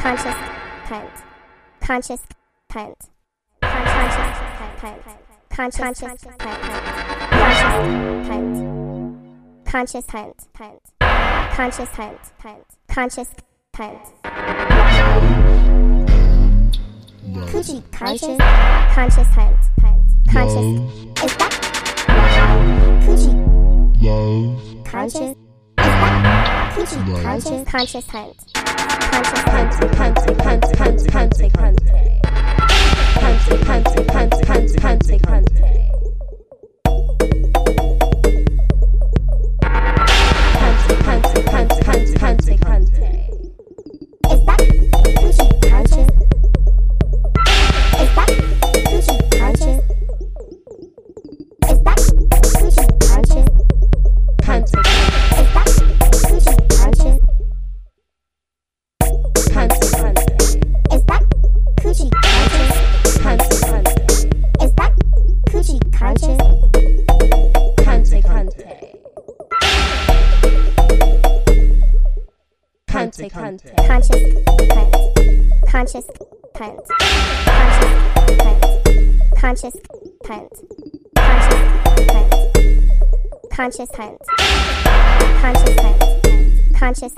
conscious cunt, conscious cunt, conscious cunt, conscious cunt, conscious cunt, conscious cunt, conscious cunt. Coochie conscious, conscious cunt, conscious. Is that? Coochie love, conscious? Is that Conscious, conscious, conscious conscious, Conscious conscious, conscious, conscious, conscious, conscious, conscious, conscious. Conscious hunt. Conscious hunt. Conscious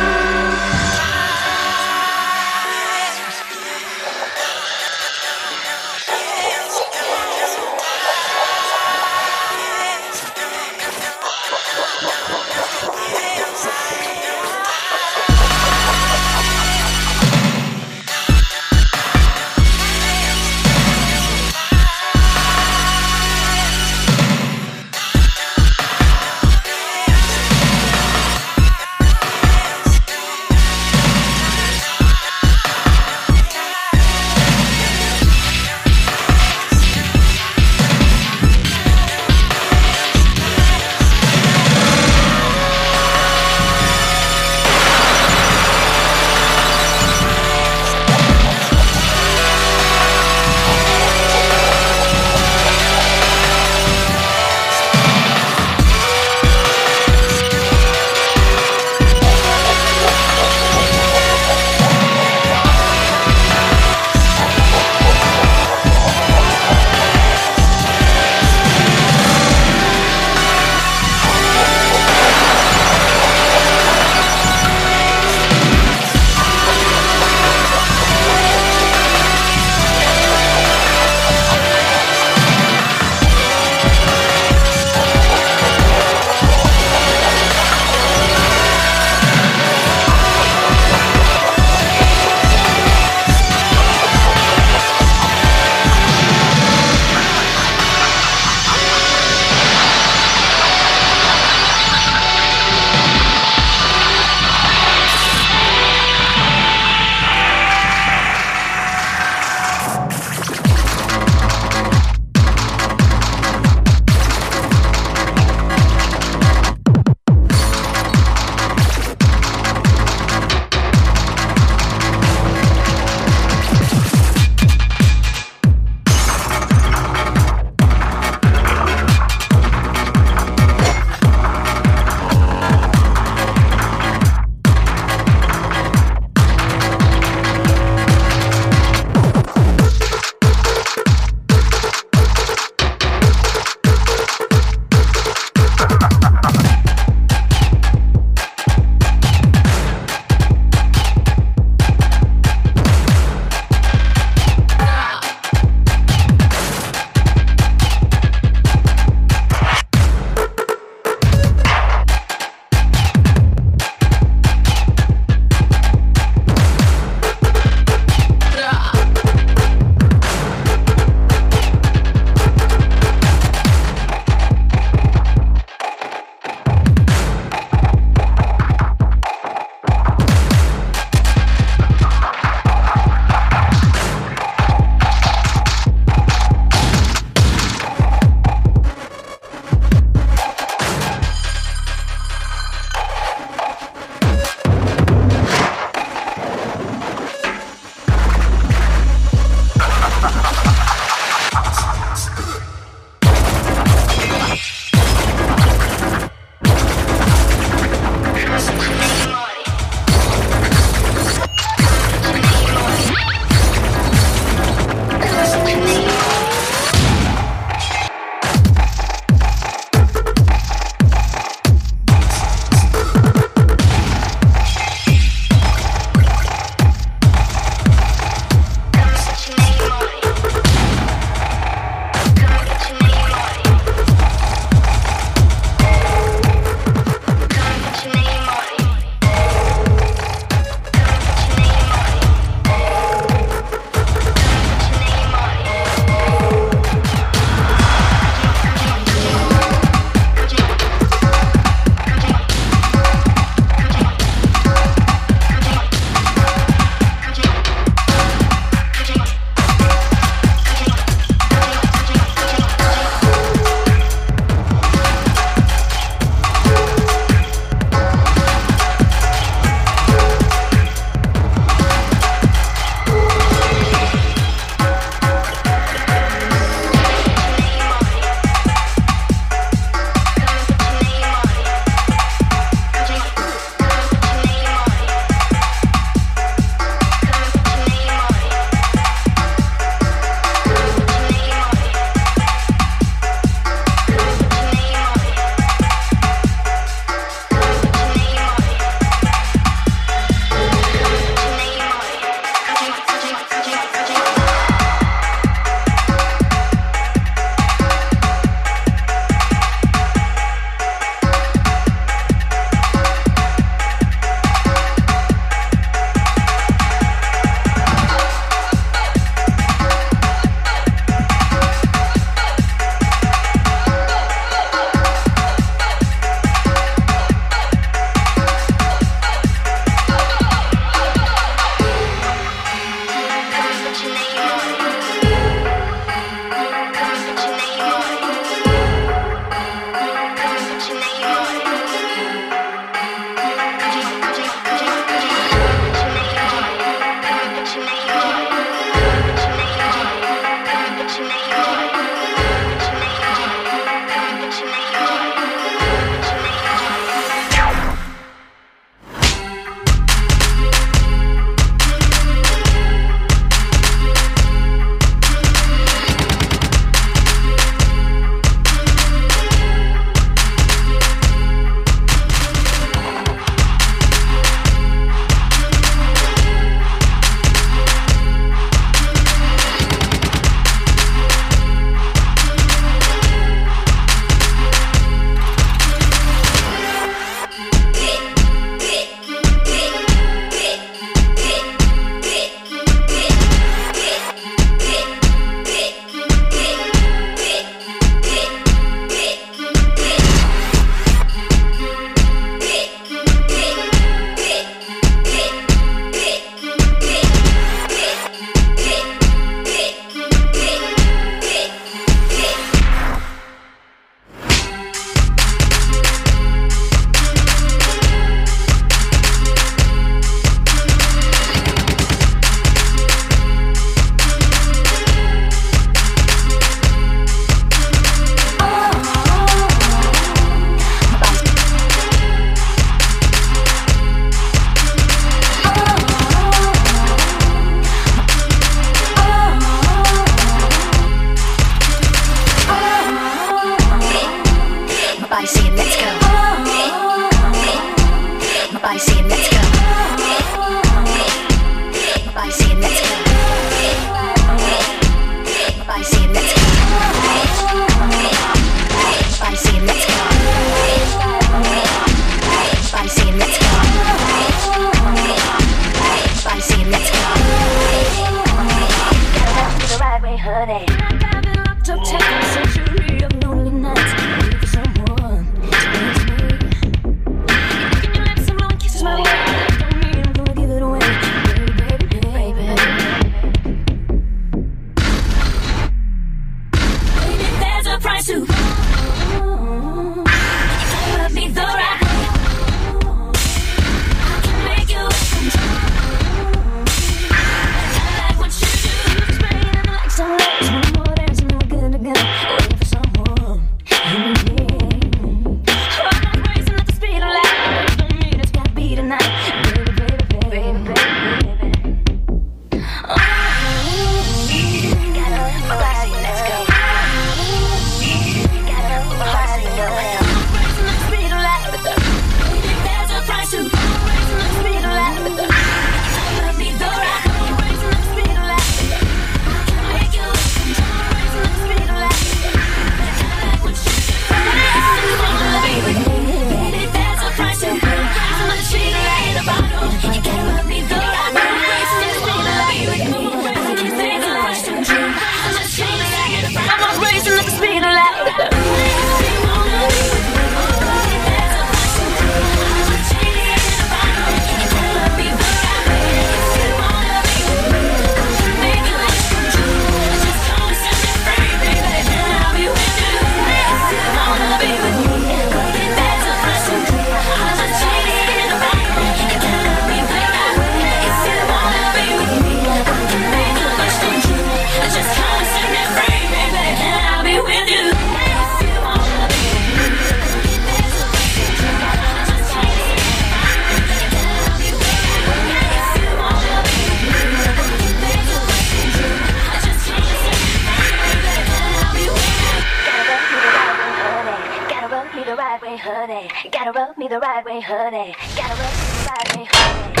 Gotta rub me the right way, honey. Gotta rub me the right way, honey.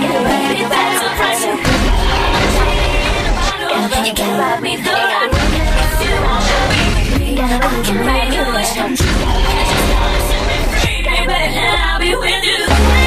Gotta rub me the right way, honey. You gotta rub me the right way. Gotta rub me the right way. Baby, I'll be with you.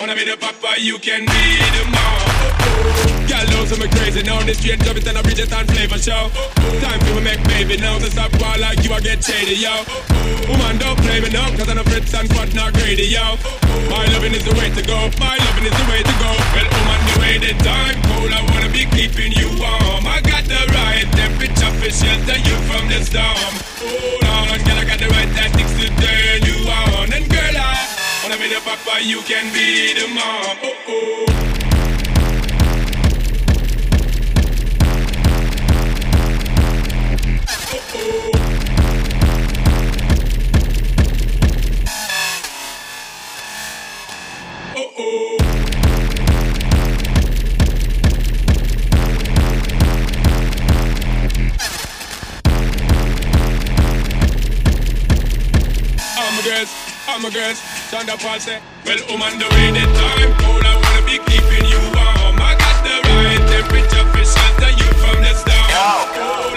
Wanna be the papa, you can be the mom. Girl, knows I'm crazy now. This straight up, it's an original and flavor show. Time for me make baby now. So stop while like you, I get shady, yo. Woman, don't play me now, cause I'm a Fritz and squat not greedy, yo. My loving is the way to go. My loving is the way to go. Well, woman, the way the time cold, I wanna be keeping you warm. I got the right temperature for shelter you from the storm. Oh, On, girl, I got the right tactics to papa, you can be the mom. Oh oh. oh, oh. I'm a girl, Shonda Paul say, Well, I'm on the way, the time cold, I wanna be keeping you warm. I got the right temperature for shelter you from the start.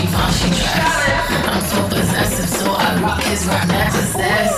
Givenchy dress. I'm so possessive, so I rock his rap necklaces.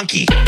Monkey.